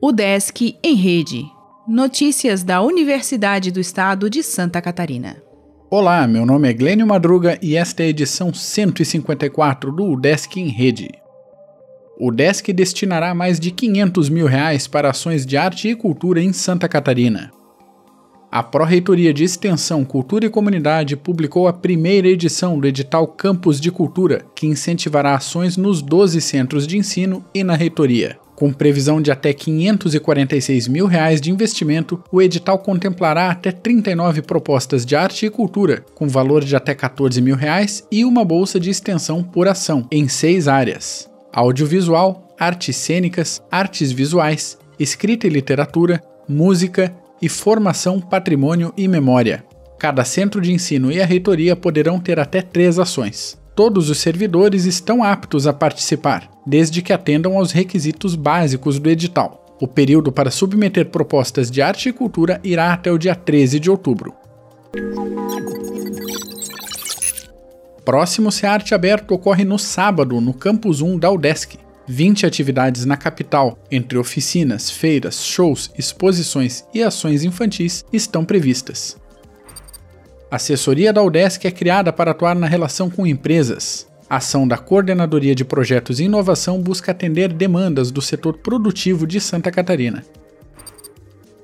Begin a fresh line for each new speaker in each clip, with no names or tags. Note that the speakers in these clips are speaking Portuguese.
O Desk em Rede. Notícias da Universidade do Estado de Santa Catarina.
Olá, meu nome é Glênio Madruga e esta é a edição 154 do Desk em Rede. O Desk destinará mais de 500 mil reais para ações de arte e cultura em Santa Catarina. A Pró-Reitoria de Extensão, Cultura e Comunidade publicou a primeira edição do edital Campus de Cultura, que incentivará ações nos 12 centros de ensino e na reitoria. Com previsão de até 546 mil reais de investimento, o edital contemplará até 39 propostas de arte e cultura, com valor de até 14 mil reais e uma bolsa de extensão por ação, em seis áreas: audiovisual, artes cênicas, artes visuais, escrita e literatura, música e formação, patrimônio e memória. Cada centro de ensino e a reitoria poderão ter até três ações. Todos os servidores estão aptos a participar, desde que atendam aos requisitos básicos do edital. O período para submeter propostas de arte e cultura irá até o dia 13 de outubro. Próximo SEARTE Aberto ocorre no sábado, no Campus 1 da UDESC. 20 atividades na capital, entre oficinas, feiras, shows, exposições e ações infantis, estão previstas. A assessoria da UDESC é criada para atuar na relação com empresas. A ação da Coordenadoria de Projetos e Inovação busca atender demandas do setor produtivo de Santa Catarina.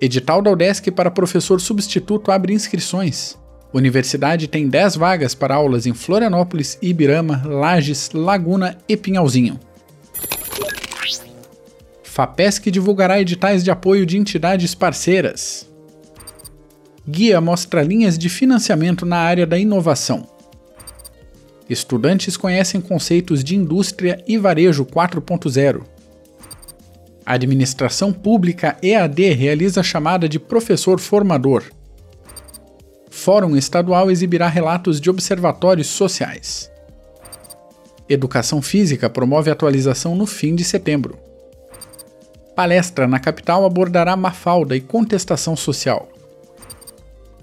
Edital da UDESC para professor substituto abre inscrições. Universidade tem 10 vagas para aulas em Florianópolis, Ibirama, Lages, Laguna e Pinhalzinho. FAPESC divulgará editais de apoio de entidades parceiras. Guia mostra linhas de financiamento na área da inovação. Estudantes conhecem conceitos de indústria e varejo 4.0. A administração pública EAD realiza chamada de professor formador. Fórum Estadual exibirá relatos de observatórios sociais. Educação Física promove atualização no fim de setembro. Palestra na capital abordará Mafalda e contestação social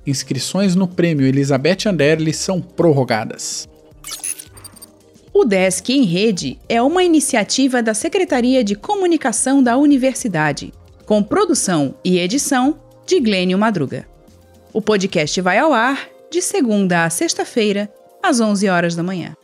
inscrições no prêmio Elizabeth Anderle são prorrogadas.
O Desk em Rede é uma iniciativa da Secretaria de Comunicação da Universidade, com produção e edição de Glênio Madruga. O podcast vai ao ar de segunda a sexta-feira, às 11 horas da manhã.